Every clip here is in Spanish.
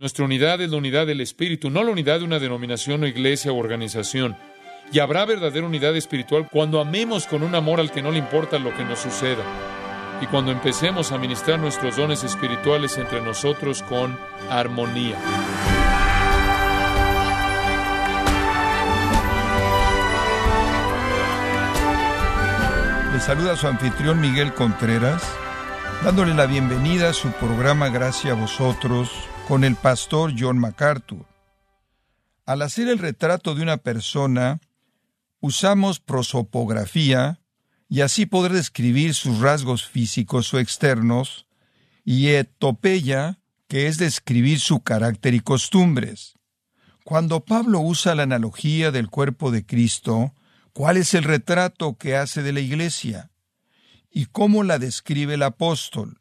Nuestra unidad es la unidad del Espíritu, no la unidad de una denominación o iglesia o organización. Y habrá verdadera unidad espiritual cuando amemos con un amor al que no le importa lo que nos suceda. Y cuando empecemos a ministrar nuestros dones espirituales entre nosotros con armonía. Le saluda su anfitrión Miguel Contreras, dándole la bienvenida a su programa Gracias a vosotros con el pastor John MacArthur. Al hacer el retrato de una persona, usamos prosopografía y así poder describir sus rasgos físicos o externos, y etopeya, que es describir su carácter y costumbres. Cuando Pablo usa la analogía del cuerpo de Cristo, ¿cuál es el retrato que hace de la iglesia? ¿Y cómo la describe el apóstol?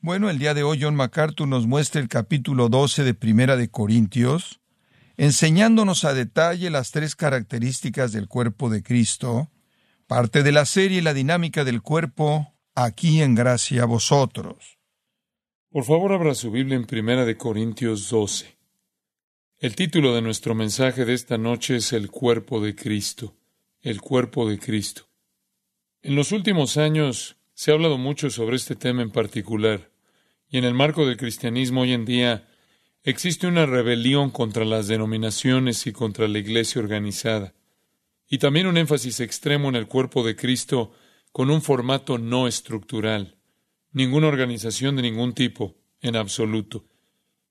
Bueno, el día de hoy John MacArthur nos muestra el capítulo 12 de Primera de Corintios, enseñándonos a detalle las tres características del cuerpo de Cristo, parte de la serie La dinámica del cuerpo, aquí en gracia a vosotros. Por favor, abra su Biblia en Primera de Corintios 12. El título de nuestro mensaje de esta noche es El cuerpo de Cristo, el cuerpo de Cristo. En los últimos años, se ha hablado mucho sobre este tema en particular, y en el marco del cristianismo hoy en día existe una rebelión contra las denominaciones y contra la iglesia organizada, y también un énfasis extremo en el cuerpo de Cristo con un formato no estructural, ninguna organización de ningún tipo, en absoluto.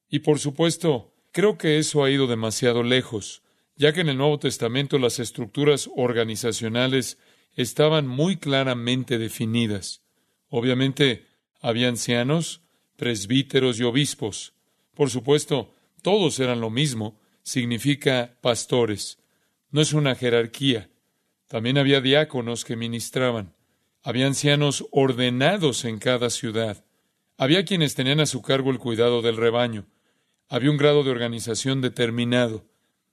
Y por supuesto, creo que eso ha ido demasiado lejos, ya que en el Nuevo Testamento las estructuras organizacionales estaban muy claramente definidas. Obviamente, había ancianos, presbíteros y obispos. Por supuesto, todos eran lo mismo, significa pastores. No es una jerarquía. También había diáconos que ministraban. Había ancianos ordenados en cada ciudad. Había quienes tenían a su cargo el cuidado del rebaño. Había un grado de organización determinado,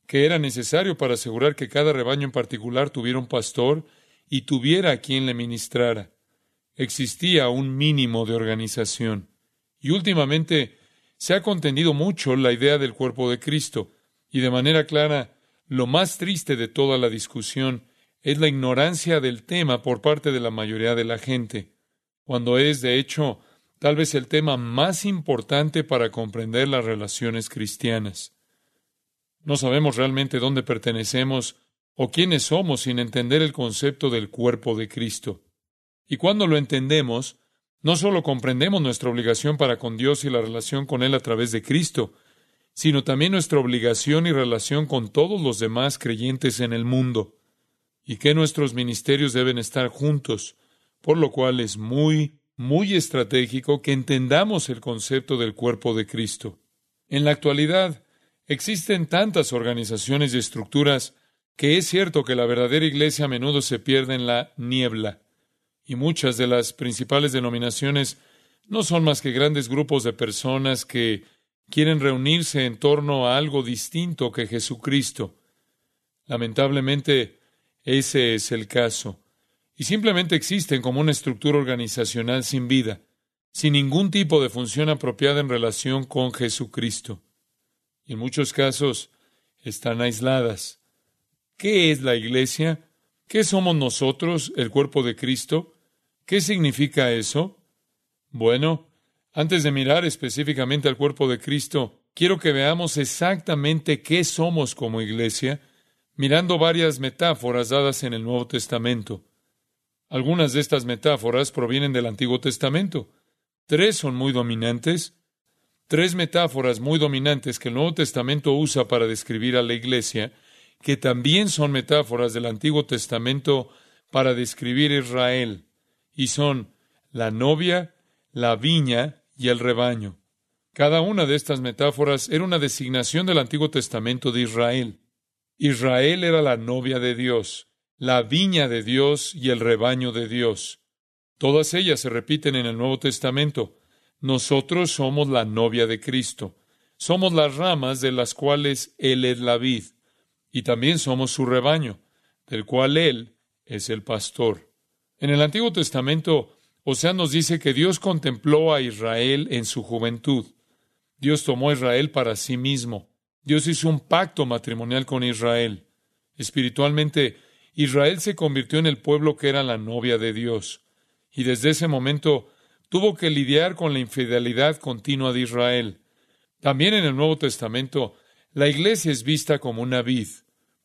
que era necesario para asegurar que cada rebaño en particular tuviera un pastor y tuviera a quien le ministrara. Existía un mínimo de organización. Y últimamente se ha contendido mucho la idea del cuerpo de Cristo, y de manera clara, lo más triste de toda la discusión es la ignorancia del tema por parte de la mayoría de la gente, cuando es, de hecho, tal vez el tema más importante para comprender las relaciones cristianas. No sabemos realmente dónde pertenecemos o quiénes somos sin entender el concepto del cuerpo de Cristo. Y cuando lo entendemos, no solo comprendemos nuestra obligación para con Dios y la relación con Él a través de Cristo, sino también nuestra obligación y relación con todos los demás creyentes en el mundo, y que nuestros ministerios deben estar juntos, por lo cual es muy, muy estratégico que entendamos el concepto del cuerpo de Cristo. En la actualidad, existen tantas organizaciones y estructuras que es cierto que la verdadera iglesia a menudo se pierde en la niebla, y muchas de las principales denominaciones no son más que grandes grupos de personas que quieren reunirse en torno a algo distinto que Jesucristo. Lamentablemente, ese es el caso, y simplemente existen como una estructura organizacional sin vida, sin ningún tipo de función apropiada en relación con Jesucristo. Y en muchos casos están aisladas ¿Qué es la iglesia? ¿Qué somos nosotros, el cuerpo de Cristo? ¿Qué significa eso? Bueno, antes de mirar específicamente al cuerpo de Cristo, quiero que veamos exactamente qué somos como iglesia, mirando varias metáforas dadas en el Nuevo Testamento. Algunas de estas metáforas provienen del Antiguo Testamento. Tres son muy dominantes. Tres metáforas muy dominantes que el Nuevo Testamento usa para describir a la iglesia que también son metáforas del Antiguo Testamento para describir Israel, y son la novia, la viña y el rebaño. Cada una de estas metáforas era una designación del Antiguo Testamento de Israel. Israel era la novia de Dios, la viña de Dios y el rebaño de Dios. Todas ellas se repiten en el Nuevo Testamento. Nosotros somos la novia de Cristo. Somos las ramas de las cuales Él es la vid y también somos su rebaño, del cual Él es el pastor. En el Antiguo Testamento, Osea nos dice que Dios contempló a Israel en su juventud. Dios tomó a Israel para sí mismo. Dios hizo un pacto matrimonial con Israel. Espiritualmente, Israel se convirtió en el pueblo que era la novia de Dios. Y desde ese momento tuvo que lidiar con la infidelidad continua de Israel. También en el Nuevo Testamento, la iglesia es vista como una vid,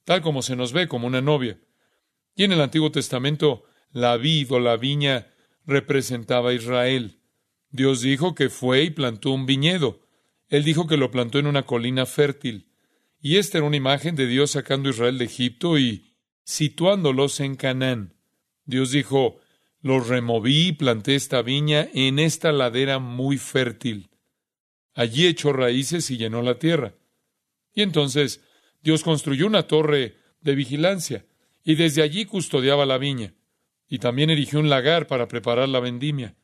tal como se nos ve como una novia. Y en el Antiguo Testamento, la vid o la viña representaba a Israel. Dios dijo que fue y plantó un viñedo. Él dijo que lo plantó en una colina fértil. Y esta era una imagen de Dios sacando a Israel de Egipto y situándolos en Canaán. Dios dijo, los removí y planté esta viña en esta ladera muy fértil. Allí echó raíces y llenó la tierra. Y entonces Dios construyó una torre de vigilancia y desde allí custodiaba la viña. Y también erigió un lagar para preparar la vendimia.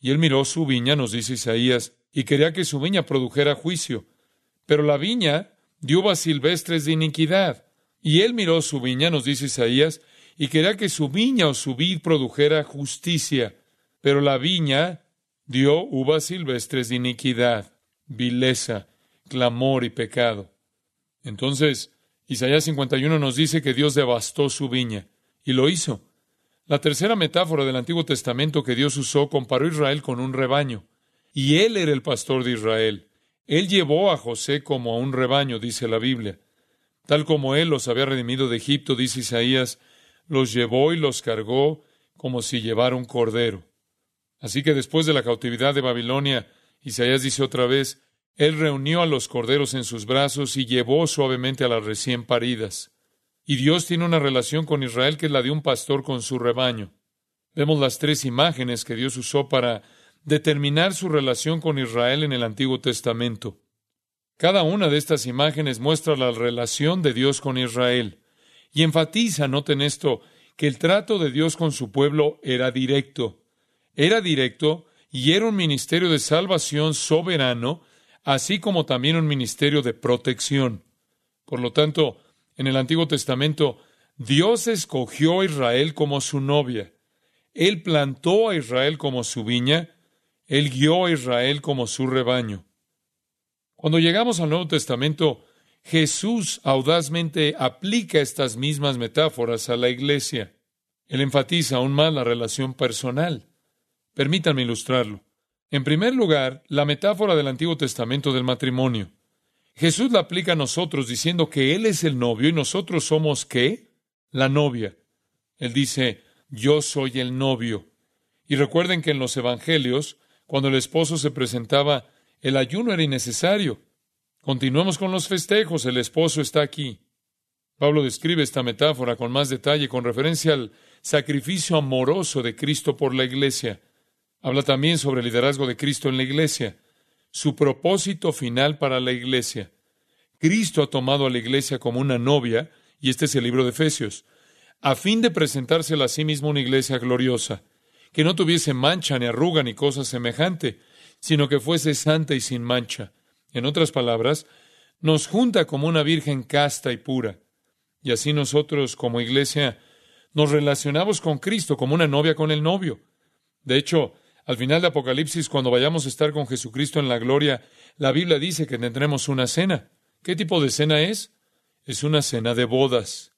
Y él miró su viña, nos dice Isaías, y quería que su viña produjera juicio. Pero la viña dio uvas silvestres de iniquidad. Y él miró su viña, nos dice Isaías, y quería que su viña o su vid produjera justicia. Pero la viña dio uvas silvestres de iniquidad, vileza, clamor y pecado. Entonces, Isaías 51 nos dice que Dios devastó su viña, y lo hizo. La tercera metáfora del Antiguo Testamento que Dios usó comparó a Israel con un rebaño. Y él era el pastor de Israel. Él llevó a José como a un rebaño, dice la Biblia. Tal como él los había redimido de Egipto, dice Isaías, los llevó y los cargó como si llevara un cordero. Así que después de la cautividad de Babilonia, Isaías dice otra vez, él reunió a los corderos en sus brazos y llevó suavemente a las recién paridas. Y Dios tiene una relación con Israel que es la de un pastor con su rebaño. Vemos las tres imágenes que Dios usó para determinar su relación con Israel en el Antiguo Testamento. Cada una de estas imágenes muestra la relación de Dios con Israel y enfatiza, noten esto, que el trato de Dios con su pueblo era directo. Era directo y era un ministerio de salvación soberano, así como también un ministerio de protección. Por lo tanto, en el Antiguo Testamento, Dios escogió a Israel como su novia. Él plantó a Israel como su viña él guió a Israel como su rebaño. Cuando llegamos al Nuevo Testamento, Jesús audazmente aplica estas mismas metáforas a la iglesia. Él enfatiza aún más la relación personal. Permítanme ilustrarlo. En primer lugar, la metáfora del Antiguo Testamento del matrimonio. Jesús la aplica a nosotros diciendo que Él es el novio y nosotros somos qué? La novia. Él dice, yo soy el novio. Y recuerden que en los Evangelios cuando el esposo se presentaba, el ayuno era innecesario. Continuemos con los festejos, el esposo está aquí. Pablo describe esta metáfora con más detalle con referencia al sacrificio amoroso de Cristo por la iglesia. Habla también sobre el liderazgo de Cristo en la iglesia, su propósito final para la iglesia. Cristo ha tomado a la iglesia como una novia, y este es el libro de Efesios, a fin de presentársela a sí mismo una iglesia gloriosa que no tuviese mancha ni arruga ni cosa semejante, sino que fuese santa y sin mancha. En otras palabras, nos junta como una virgen casta y pura. Y así nosotros, como iglesia, nos relacionamos con Cristo como una novia con el novio. De hecho, al final de Apocalipsis, cuando vayamos a estar con Jesucristo en la gloria, la Biblia dice que tendremos una cena. ¿Qué tipo de cena es? Es una cena de bodas.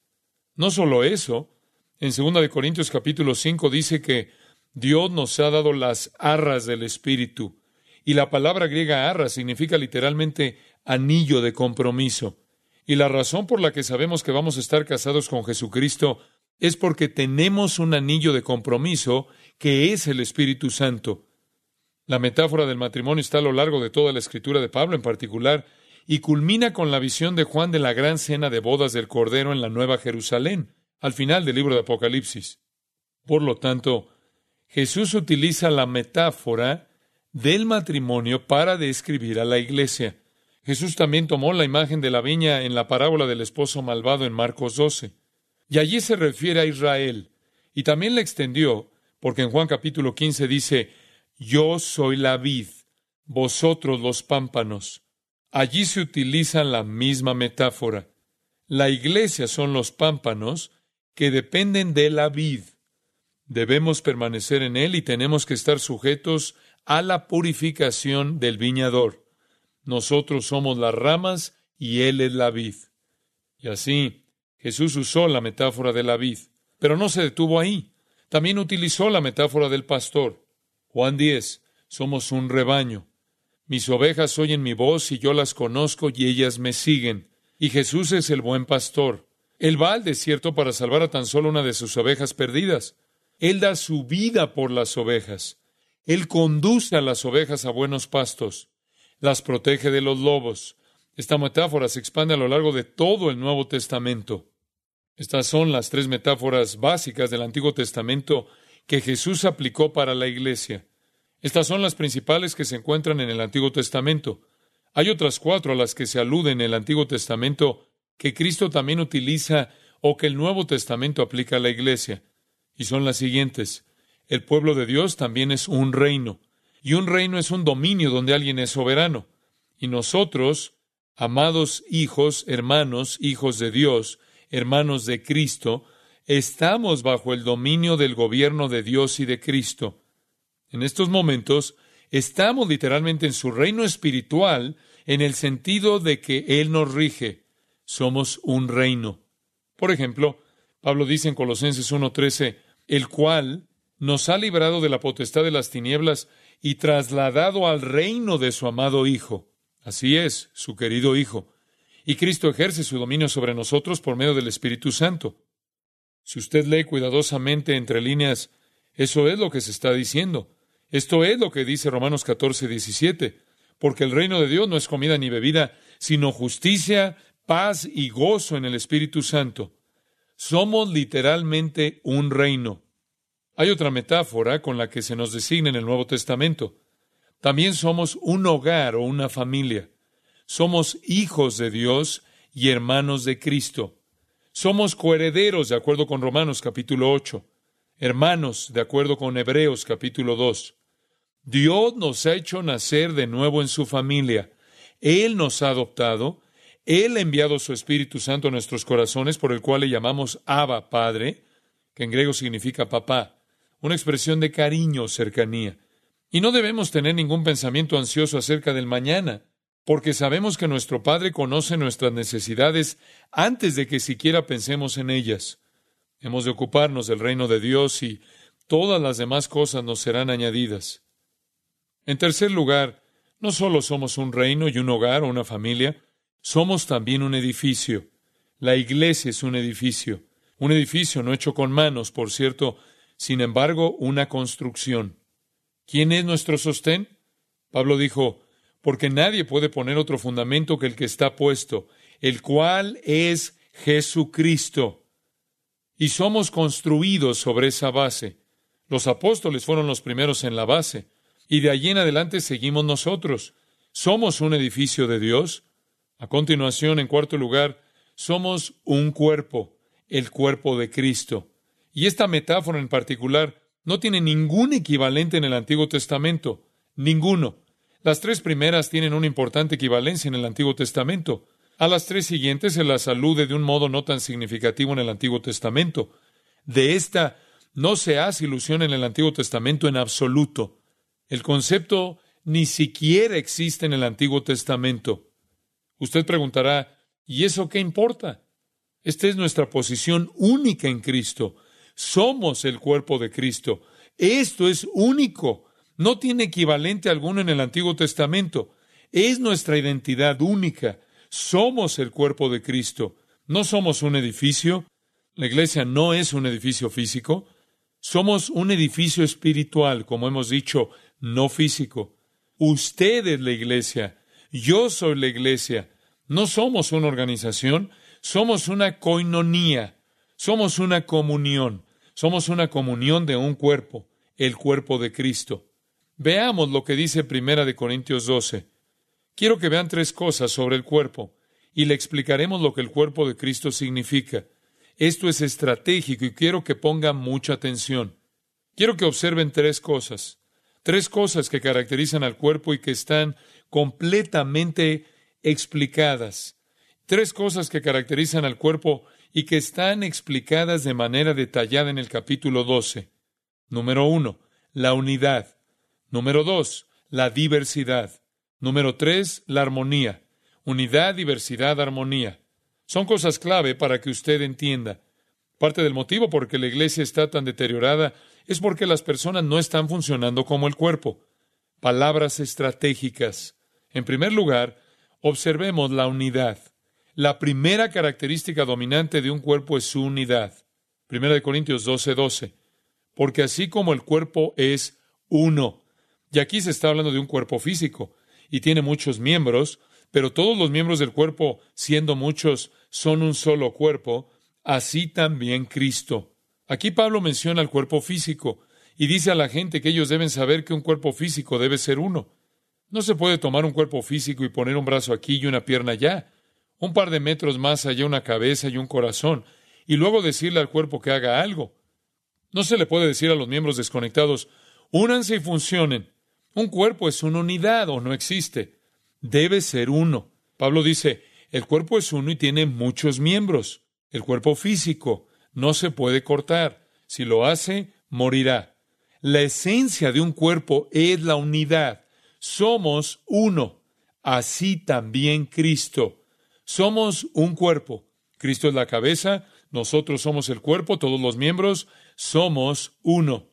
No solo eso, en 2 Corintios capítulo 5 dice que Dios nos ha dado las arras del Espíritu. Y la palabra griega arra significa literalmente anillo de compromiso. Y la razón por la que sabemos que vamos a estar casados con Jesucristo es porque tenemos un anillo de compromiso que es el Espíritu Santo. La metáfora del matrimonio está a lo largo de toda la escritura de Pablo en particular y culmina con la visión de Juan de la gran cena de bodas del Cordero en la Nueva Jerusalén, al final del libro de Apocalipsis. Por lo tanto, Jesús utiliza la metáfora del matrimonio para describir a la iglesia. Jesús también tomó la imagen de la viña en la parábola del esposo malvado en Marcos 12. Y allí se refiere a Israel. Y también la extendió, porque en Juan capítulo 15 dice, Yo soy la vid, vosotros los pámpanos. Allí se utiliza la misma metáfora. La iglesia son los pámpanos que dependen de la vid. Debemos permanecer en Él y tenemos que estar sujetos a la purificación del viñador. nosotros somos las ramas y Él es la vid. Y así, Jesús usó la metáfora de la vid, pero no se detuvo ahí. También utilizó la metáfora del pastor. Juan 10, somos un rebaño. Mis ovejas oyen mi voz y yo las conozco y ellas me siguen. Y Jesús es el buen pastor. Él va al desierto para salvar a tan solo una de sus ovejas perdidas. Él da su vida por las ovejas. Él conduce a las ovejas a buenos pastos. Las protege de los lobos. Esta metáfora se expande a lo largo de todo el Nuevo Testamento. Estas son las tres metáforas básicas del Antiguo Testamento que Jesús aplicó para la iglesia. Estas son las principales que se encuentran en el Antiguo Testamento. Hay otras cuatro a las que se alude en el Antiguo Testamento que Cristo también utiliza o que el Nuevo Testamento aplica a la iglesia. Y son las siguientes. El pueblo de Dios también es un reino. Y un reino es un dominio donde alguien es soberano. Y nosotros, amados hijos, hermanos, hijos de Dios, hermanos de Cristo, estamos bajo el dominio del gobierno de Dios y de Cristo. En estos momentos estamos literalmente en su reino espiritual en el sentido de que Él nos rige. Somos un reino. Por ejemplo, Pablo dice en Colosenses 1.13, el cual nos ha librado de la potestad de las tinieblas y trasladado al reino de su amado Hijo. Así es, su querido Hijo y Cristo ejerce su dominio sobre nosotros por medio del Espíritu Santo. Si usted lee cuidadosamente entre líneas, eso es lo que se está diciendo. Esto es lo que dice Romanos 14, 17, porque el reino de Dios no es comida ni bebida, sino justicia, paz y gozo en el Espíritu Santo. Somos literalmente un reino. Hay otra metáfora con la que se nos designa en el Nuevo Testamento. También somos un hogar o una familia. Somos hijos de Dios y hermanos de Cristo. Somos coherederos de acuerdo con Romanos capítulo 8, hermanos de acuerdo con Hebreos capítulo 2. Dios nos ha hecho nacer de nuevo en su familia. Él nos ha adoptado. Él ha enviado su Espíritu Santo a nuestros corazones, por el cual le llamamos Abba, Padre, que en griego significa papá, una expresión de cariño o cercanía. Y no debemos tener ningún pensamiento ansioso acerca del mañana porque sabemos que nuestro Padre conoce nuestras necesidades antes de que siquiera pensemos en ellas. Hemos de ocuparnos del reino de Dios y todas las demás cosas nos serán añadidas. En tercer lugar, no solo somos un reino y un hogar o una familia, somos también un edificio. La iglesia es un edificio, un edificio no hecho con manos, por cierto, sin embargo, una construcción. ¿Quién es nuestro sostén? Pablo dijo, porque nadie puede poner otro fundamento que el que está puesto, el cual es Jesucristo. Y somos construidos sobre esa base. Los apóstoles fueron los primeros en la base, y de allí en adelante seguimos nosotros. Somos un edificio de Dios. A continuación, en cuarto lugar, somos un cuerpo, el cuerpo de Cristo. Y esta metáfora en particular no tiene ningún equivalente en el Antiguo Testamento, ninguno. Las tres primeras tienen una importante equivalencia en el Antiguo Testamento. A las tres siguientes se las alude de un modo no tan significativo en el Antiguo Testamento. De esta no se hace ilusión en el Antiguo Testamento en absoluto. El concepto ni siquiera existe en el Antiguo Testamento. Usted preguntará, ¿y eso qué importa? Esta es nuestra posición única en Cristo. Somos el cuerpo de Cristo. Esto es único no tiene equivalente alguno en el Antiguo Testamento. Es nuestra identidad única. Somos el cuerpo de Cristo. No somos un edificio. La iglesia no es un edificio físico. Somos un edificio espiritual, como hemos dicho, no físico. Usted es la iglesia. Yo soy la iglesia. No somos una organización. Somos una coinonía. Somos una comunión. Somos una comunión de un cuerpo, el cuerpo de Cristo. Veamos lo que dice Primera de Corintios 12. Quiero que vean tres cosas sobre el cuerpo y le explicaremos lo que el cuerpo de Cristo significa. Esto es estratégico y quiero que pongan mucha atención. Quiero que observen tres cosas. Tres cosas que caracterizan al cuerpo y que están completamente explicadas. Tres cosas que caracterizan al cuerpo y que están explicadas de manera detallada en el capítulo 12. Número uno, la unidad. Número dos, la diversidad. Número tres, la armonía. Unidad, diversidad, armonía. Son cosas clave para que usted entienda. Parte del motivo por que la iglesia está tan deteriorada es porque las personas no están funcionando como el cuerpo. Palabras estratégicas. En primer lugar, observemos la unidad. La primera característica dominante de un cuerpo es su unidad. Primera de Corintios 12, 12. Porque así como el cuerpo es uno, y aquí se está hablando de un cuerpo físico, y tiene muchos miembros, pero todos los miembros del cuerpo, siendo muchos, son un solo cuerpo, así también Cristo. Aquí Pablo menciona el cuerpo físico y dice a la gente que ellos deben saber que un cuerpo físico debe ser uno. No se puede tomar un cuerpo físico y poner un brazo aquí y una pierna allá, un par de metros más allá una cabeza y un corazón, y luego decirle al cuerpo que haga algo. No se le puede decir a los miembros desconectados, únanse y funcionen. Un cuerpo es una unidad o no existe. Debe ser uno. Pablo dice, el cuerpo es uno y tiene muchos miembros. El cuerpo físico no se puede cortar. Si lo hace, morirá. La esencia de un cuerpo es la unidad. Somos uno. Así también Cristo. Somos un cuerpo. Cristo es la cabeza, nosotros somos el cuerpo, todos los miembros, somos uno.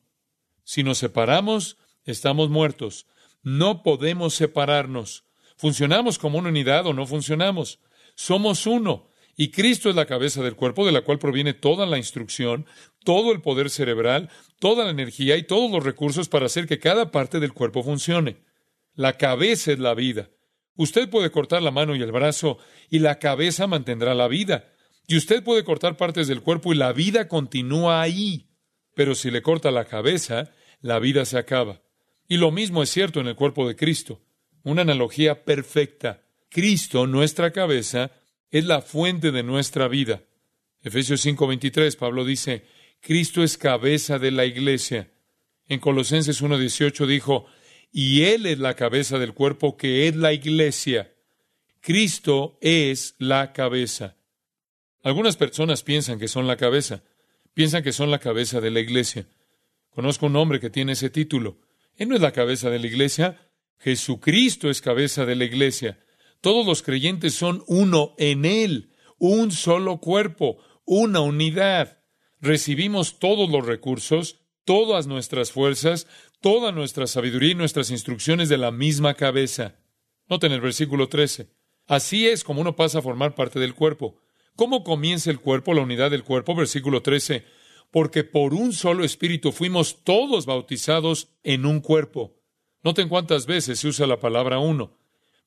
Si nos separamos, estamos muertos. No podemos separarnos. Funcionamos como una unidad o no funcionamos. Somos uno. Y Cristo es la cabeza del cuerpo de la cual proviene toda la instrucción, todo el poder cerebral, toda la energía y todos los recursos para hacer que cada parte del cuerpo funcione. La cabeza es la vida. Usted puede cortar la mano y el brazo y la cabeza mantendrá la vida. Y usted puede cortar partes del cuerpo y la vida continúa ahí. Pero si le corta la cabeza, la vida se acaba. Y lo mismo es cierto en el cuerpo de Cristo. Una analogía perfecta. Cristo, nuestra cabeza, es la fuente de nuestra vida. Efesios 5:23, Pablo dice, Cristo es cabeza de la iglesia. En Colosenses 1:18 dijo, y Él es la cabeza del cuerpo que es la iglesia. Cristo es la cabeza. Algunas personas piensan que son la cabeza, piensan que son la cabeza de la iglesia. Conozco un hombre que tiene ese título. Él no es la cabeza de la iglesia, Jesucristo es cabeza de la iglesia. Todos los creyentes son uno en Él, un solo cuerpo, una unidad. Recibimos todos los recursos, todas nuestras fuerzas, toda nuestra sabiduría y nuestras instrucciones de la misma cabeza. Noten el versículo 13. Así es como uno pasa a formar parte del cuerpo. ¿Cómo comienza el cuerpo, la unidad del cuerpo? Versículo 13. Porque por un solo espíritu fuimos todos bautizados en un cuerpo. Noten cuántas veces se usa la palabra uno.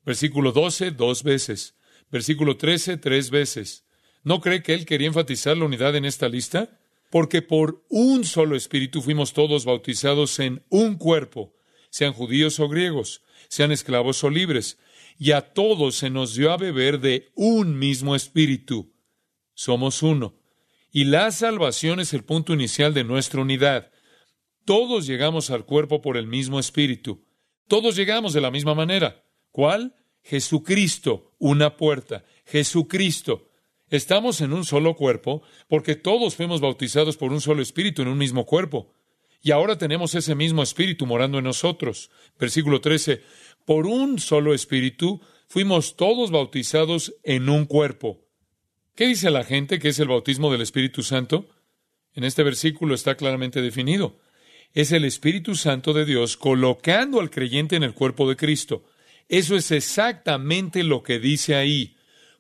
Versículo 12, dos veces. Versículo 13, tres veces. ¿No cree que él quería enfatizar la unidad en esta lista? Porque por un solo espíritu fuimos todos bautizados en un cuerpo, sean judíos o griegos, sean esclavos o libres, y a todos se nos dio a beber de un mismo espíritu. Somos uno. Y la salvación es el punto inicial de nuestra unidad. Todos llegamos al cuerpo por el mismo espíritu. Todos llegamos de la misma manera. ¿Cuál? Jesucristo, una puerta. Jesucristo. Estamos en un solo cuerpo porque todos fuimos bautizados por un solo espíritu en un mismo cuerpo. Y ahora tenemos ese mismo espíritu morando en nosotros. Versículo 13. Por un solo espíritu fuimos todos bautizados en un cuerpo. ¿Qué dice la gente que es el bautismo del Espíritu Santo? En este versículo está claramente definido. Es el Espíritu Santo de Dios colocando al creyente en el cuerpo de Cristo. Eso es exactamente lo que dice ahí.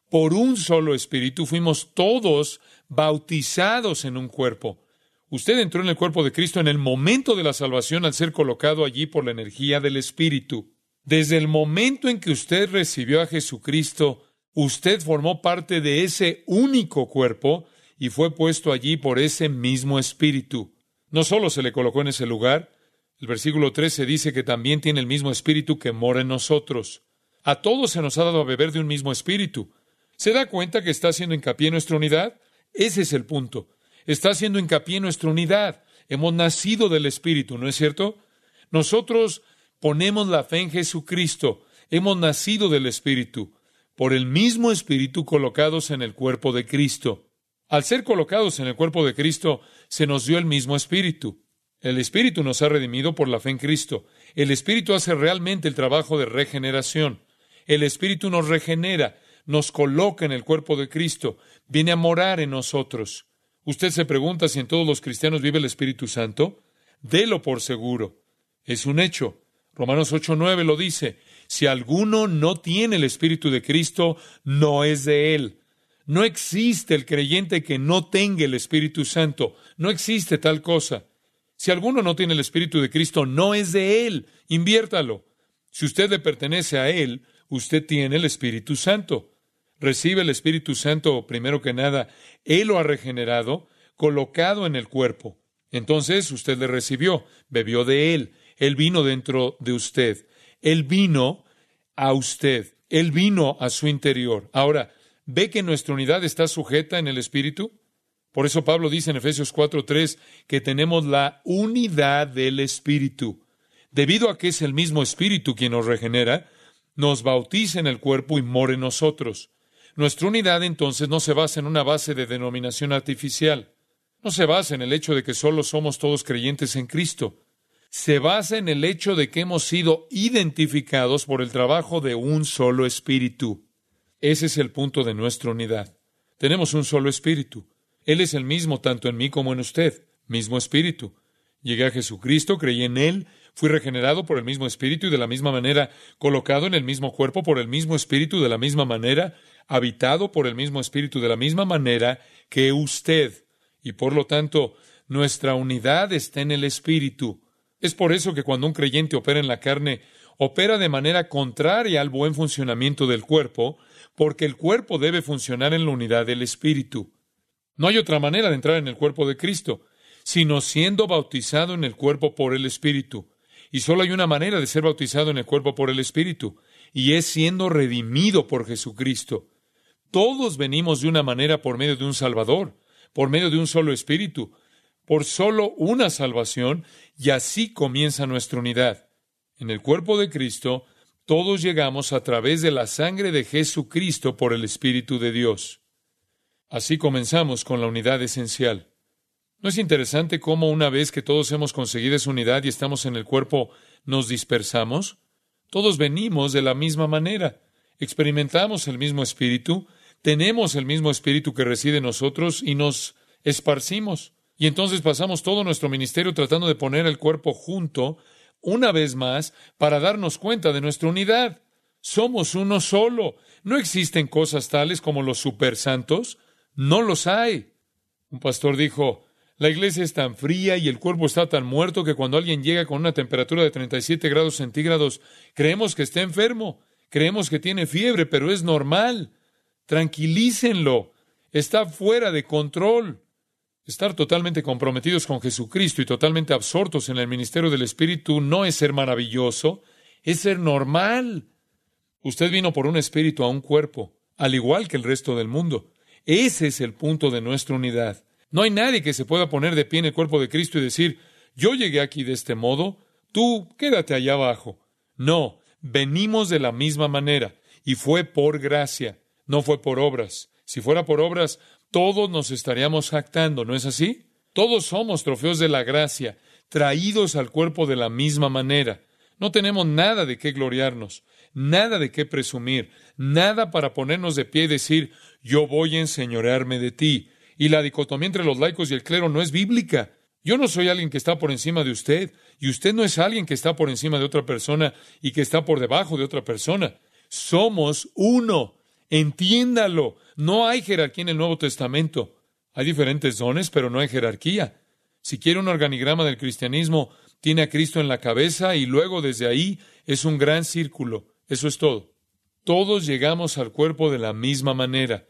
Por un solo espíritu fuimos todos bautizados en un cuerpo. Usted entró en el cuerpo de Cristo en el momento de la salvación al ser colocado allí por la energía del Espíritu. Desde el momento en que usted recibió a Jesucristo, usted formó parte de ese único cuerpo y fue puesto allí por ese mismo Espíritu. No solo se le colocó en ese lugar, el versículo 13 dice que también tiene el mismo espíritu que mora en nosotros. A todos se nos ha dado a beber de un mismo espíritu. ¿Se da cuenta que está haciendo hincapié en nuestra unidad? Ese es el punto. Está haciendo hincapié en nuestra unidad. Hemos nacido del espíritu, ¿no es cierto? Nosotros ponemos la fe en Jesucristo. Hemos nacido del espíritu. Por el mismo espíritu colocados en el cuerpo de Cristo. Al ser colocados en el cuerpo de Cristo, se nos dio el mismo espíritu. El Espíritu nos ha redimido por la fe en Cristo. El Espíritu hace realmente el trabajo de regeneración. El Espíritu nos regenera, nos coloca en el cuerpo de Cristo, viene a morar en nosotros. Usted se pregunta si en todos los cristianos vive el Espíritu Santo. Délo por seguro. Es un hecho. Romanos 8:9 lo dice. Si alguno no tiene el Espíritu de Cristo, no es de él. No existe el creyente que no tenga el Espíritu Santo. No existe tal cosa. Si alguno no tiene el Espíritu de Cristo, no es de él. Inviértalo. Si usted le pertenece a él, usted tiene el Espíritu Santo. Recibe el Espíritu Santo, primero que nada, él lo ha regenerado, colocado en el cuerpo. Entonces usted le recibió, bebió de él, él vino dentro de usted. Él vino a usted. Él vino a su interior. Ahora, ¿ve que nuestra unidad está sujeta en el Espíritu? Por eso Pablo dice en Efesios 4:3 que tenemos la unidad del Espíritu. Debido a que es el mismo Espíritu quien nos regenera, nos bautiza en el cuerpo y mora en nosotros. Nuestra unidad entonces no se basa en una base de denominación artificial. No se basa en el hecho de que solo somos todos creyentes en Cristo se basa en el hecho de que hemos sido identificados por el trabajo de un solo espíritu. Ese es el punto de nuestra unidad. Tenemos un solo espíritu. Él es el mismo tanto en mí como en usted, mismo espíritu. Llegué a Jesucristo, creí en Él, fui regenerado por el mismo espíritu y de la misma manera colocado en el mismo cuerpo por el mismo espíritu, de la misma manera habitado por el mismo espíritu, de la misma manera que usted. Y por lo tanto, nuestra unidad está en el espíritu. Es por eso que cuando un creyente opera en la carne, opera de manera contraria al buen funcionamiento del cuerpo, porque el cuerpo debe funcionar en la unidad del Espíritu. No hay otra manera de entrar en el cuerpo de Cristo, sino siendo bautizado en el cuerpo por el Espíritu. Y solo hay una manera de ser bautizado en el cuerpo por el Espíritu, y es siendo redimido por Jesucristo. Todos venimos de una manera por medio de un Salvador, por medio de un solo Espíritu, por solo una salvación y así comienza nuestra unidad. En el cuerpo de Cristo, todos llegamos a través de la sangre de Jesucristo por el Espíritu de Dios. Así comenzamos con la unidad esencial. ¿No es interesante cómo una vez que todos hemos conseguido esa unidad y estamos en el cuerpo, nos dispersamos? Todos venimos de la misma manera, experimentamos el mismo espíritu, tenemos el mismo espíritu que reside en nosotros y nos esparcimos. Y entonces pasamos todo nuestro ministerio tratando de poner el cuerpo junto, una vez más, para darnos cuenta de nuestra unidad. Somos uno solo. No existen cosas tales como los supersantos. No los hay. Un pastor dijo, la iglesia es tan fría y el cuerpo está tan muerto que cuando alguien llega con una temperatura de 37 grados centígrados, creemos que está enfermo, creemos que tiene fiebre, pero es normal. Tranquilícenlo. Está fuera de control. Estar totalmente comprometidos con Jesucristo y totalmente absortos en el ministerio del Espíritu no es ser maravilloso, es ser normal. Usted vino por un espíritu a un cuerpo, al igual que el resto del mundo. Ese es el punto de nuestra unidad. No hay nadie que se pueda poner de pie en el cuerpo de Cristo y decir, yo llegué aquí de este modo, tú quédate allá abajo. No, venimos de la misma manera, y fue por gracia, no fue por obras. Si fuera por obras, todos nos estaríamos jactando, ¿no es así? Todos somos trofeos de la gracia, traídos al cuerpo de la misma manera. No tenemos nada de qué gloriarnos, nada de qué presumir, nada para ponernos de pie y decir, yo voy a enseñorearme de ti. Y la dicotomía entre los laicos y el clero no es bíblica. Yo no soy alguien que está por encima de usted, y usted no es alguien que está por encima de otra persona y que está por debajo de otra persona. Somos uno. Entiéndalo. No hay jerarquía en el Nuevo Testamento. Hay diferentes dones, pero no hay jerarquía. Si quiere un organigrama del cristianismo, tiene a Cristo en la cabeza y luego desde ahí es un gran círculo. Eso es todo. Todos llegamos al cuerpo de la misma manera.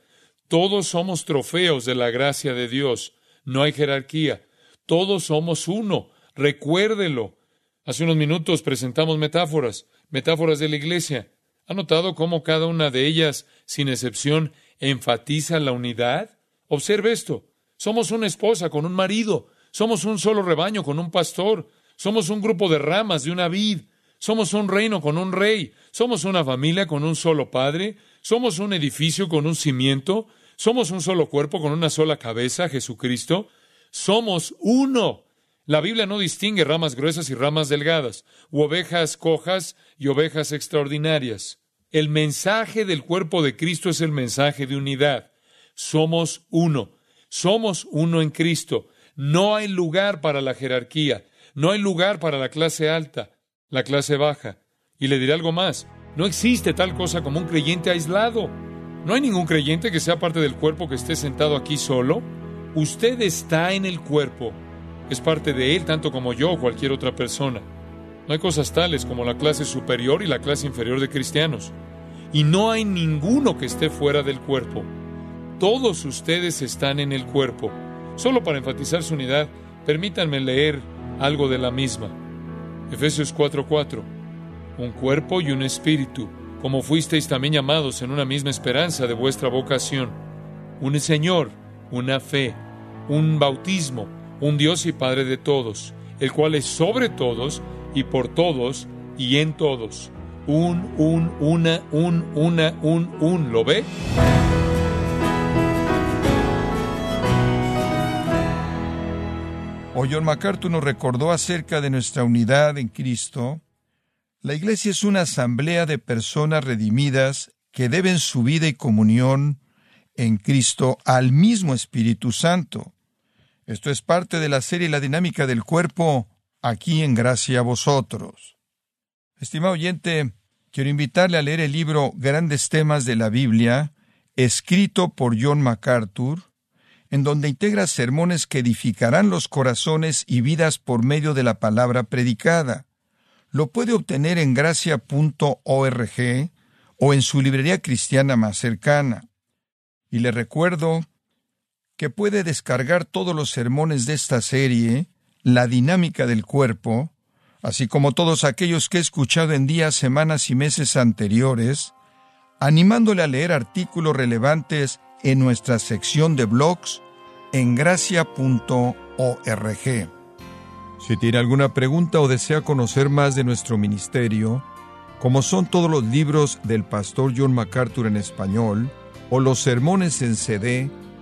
Todos somos trofeos de la gracia de Dios. No hay jerarquía. Todos somos uno. Recuérdelo. Hace unos minutos presentamos metáforas, metáforas de la iglesia. ¿Ha notado cómo cada una de ellas, sin excepción, enfatiza la unidad? Observe esto. Somos una esposa con un marido. Somos un solo rebaño con un pastor. Somos un grupo de ramas de una vid. Somos un reino con un rey. Somos una familia con un solo padre. Somos un edificio con un cimiento. Somos un solo cuerpo con una sola cabeza, Jesucristo. Somos uno. La Biblia no distingue ramas gruesas y ramas delgadas, u ovejas cojas y ovejas extraordinarias. El mensaje del cuerpo de Cristo es el mensaje de unidad. Somos uno. Somos uno en Cristo. No hay lugar para la jerarquía. No hay lugar para la clase alta, la clase baja. Y le diré algo más. No existe tal cosa como un creyente aislado. No hay ningún creyente que sea parte del cuerpo que esté sentado aquí solo. Usted está en el cuerpo es parte de Él tanto como yo o cualquier otra persona. No hay cosas tales como la clase superior y la clase inferior de cristianos. Y no hay ninguno que esté fuera del cuerpo. Todos ustedes están en el cuerpo. Solo para enfatizar su unidad, permítanme leer algo de la misma. Efesios 4:4. Un cuerpo y un espíritu, como fuisteis también llamados en una misma esperanza de vuestra vocación. Un Señor, una fe, un bautismo, un Dios y Padre de todos, el cual es sobre todos y por todos y en todos. Un, un, una, un, una, un, un. ¿Lo ve? O John MacArthur nos recordó acerca de nuestra unidad en Cristo. La Iglesia es una asamblea de personas redimidas que deben su vida y comunión en Cristo al mismo Espíritu Santo. Esto es parte de la serie La dinámica del cuerpo aquí en Gracia a vosotros. Estimado oyente, quiero invitarle a leer el libro Grandes temas de la Biblia, escrito por John MacArthur, en donde integra sermones que edificarán los corazones y vidas por medio de la palabra predicada. Lo puede obtener en gracia.org o en su librería cristiana más cercana. Y le recuerdo que puede descargar todos los sermones de esta serie, La dinámica del cuerpo, así como todos aquellos que he escuchado en días, semanas y meses anteriores, animándole a leer artículos relevantes en nuestra sección de blogs en gracia.org. Si tiene alguna pregunta o desea conocer más de nuestro ministerio, como son todos los libros del pastor John MacArthur en español o los sermones en CD,